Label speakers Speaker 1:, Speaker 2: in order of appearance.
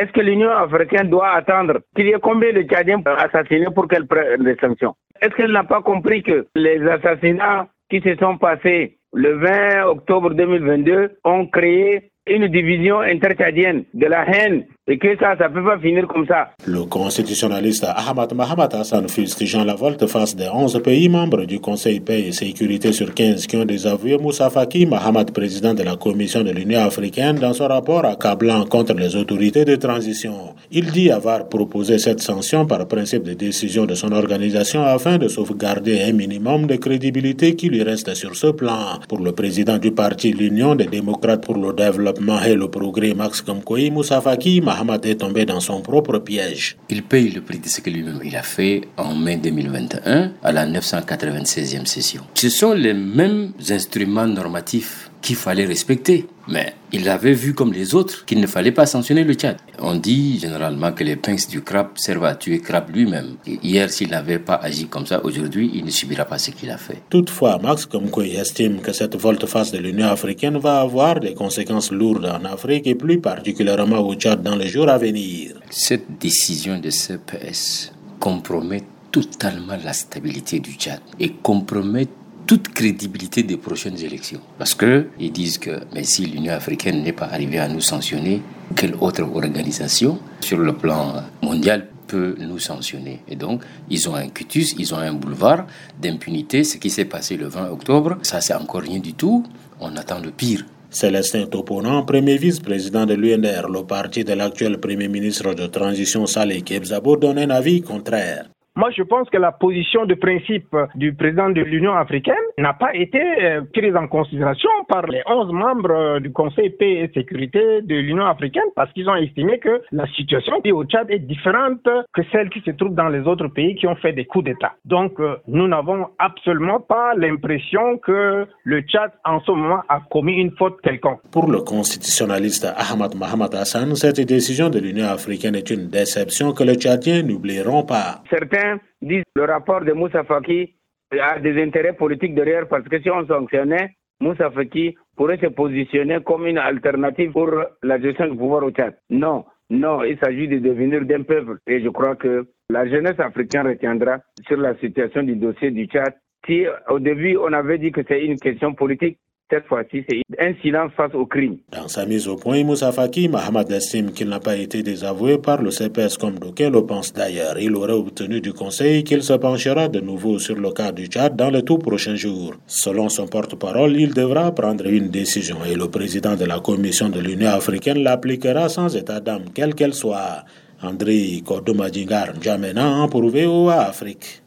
Speaker 1: Est-ce que l'Union africaine doit attendre qu'il y ait combien de Tchadiens assassinés pour qu'elle prenne des sanctions? Est-ce qu'elle n'a pas compris que les assassinats qui se sont passés le 20 octobre 2022 ont créé une division intertchadienne de la haine et que ça, peut pas finir comme ça.
Speaker 2: Le constitutionnaliste Ahmad Mahamat Hassan fustigeant la volte face des 11 pays membres du Conseil paix et sécurité sur 15 qui ont désavoué Moussa Faki Mahamat, président de la Commission de l'Union africaine, dans son rapport accablant contre les autorités de transition. Il dit avoir proposé cette sanction par principe de décision de son organisation afin de sauvegarder un minimum de crédibilité qui lui reste sur ce plan. Pour le président du parti L'Union des démocrates pour le développement et le progrès Max Kamkoui, Moussa Faki Mahamat est tombé dans son propre piège.
Speaker 3: Il paye le prix de ce que lui-même a fait en mai 2021 à la 996e session. Ce sont les mêmes instruments normatifs qu'il fallait respecter. Mais il avait vu comme les autres qu'il ne fallait pas sanctionner le Tchad. On dit généralement que les pinces du crabe servent à tuer crabe lui-même. Hier, s'il n'avait pas agi comme ça, aujourd'hui, il ne subira pas ce qu'il a fait.
Speaker 2: Toutefois, Max Komkoy estime que cette volte-face de l'Union africaine va avoir des conséquences lourdes en Afrique et plus particulièrement au Tchad dans les jours à venir.
Speaker 3: Cette décision de CPS compromet totalement la stabilité du Tchad et compromet toute crédibilité des prochaines élections. Parce qu'ils disent que mais si l'Union africaine n'est pas arrivée à nous sanctionner, quelle autre organisation sur le plan mondial peut nous sanctionner? Et donc, ils ont un cutus, ils ont un boulevard d'impunité. Ce qui s'est passé le 20 octobre, ça c'est encore rien du tout. On attend le pire.
Speaker 2: Célestin Toponan, premier vice-président de l'UNR, le parti de l'actuel premier ministre de transition Saleh Kebzabo, donne un avis contraire.
Speaker 4: Moi, je pense que la position de principe du président de l'Union africaine n'a pas été euh, prise en considération par les 11 membres euh, du Conseil paix et sécurité de l'Union africaine parce qu'ils ont estimé que la situation au Tchad est différente que celle qui se trouve dans les autres pays qui ont fait des coups d'État. Donc, euh, nous n'avons absolument pas l'impression que le Tchad, en ce moment, a commis une faute quelconque.
Speaker 2: Pour le constitutionnaliste Ahmad Mohamed Hassan, cette décision de l'Union africaine est une déception que les Tchadiens n'oublieront pas.
Speaker 1: Certains disent que le rapport de Moussa Faki a des intérêts politiques derrière parce que si on sanctionnait, Moussa Faki pourrait se positionner comme une alternative pour la gestion du pouvoir au Tchad. Non, non, il s'agit de devenir d'un peuple. Et je crois que la jeunesse africaine retiendra sur la situation du dossier du Tchad. Si au début on avait dit que c'est une question politique, cette fois-ci, c'est un silence face au crime.
Speaker 2: Dans sa mise au point, Moussa Faki Mahamad estime qu'il n'a pas été désavoué par le CPS comme d'aucuns le pensent d'ailleurs. Il aurait obtenu du Conseil qu'il se penchera de nouveau sur le cas du Tchad dans les tout prochains jours. Selon son porte-parole, il devra prendre une décision et le président de la Commission de l'Union africaine l'appliquera sans état d'âme, quelle qu'elle soit. André Kodomadingar Djamena pour VOA Afrique.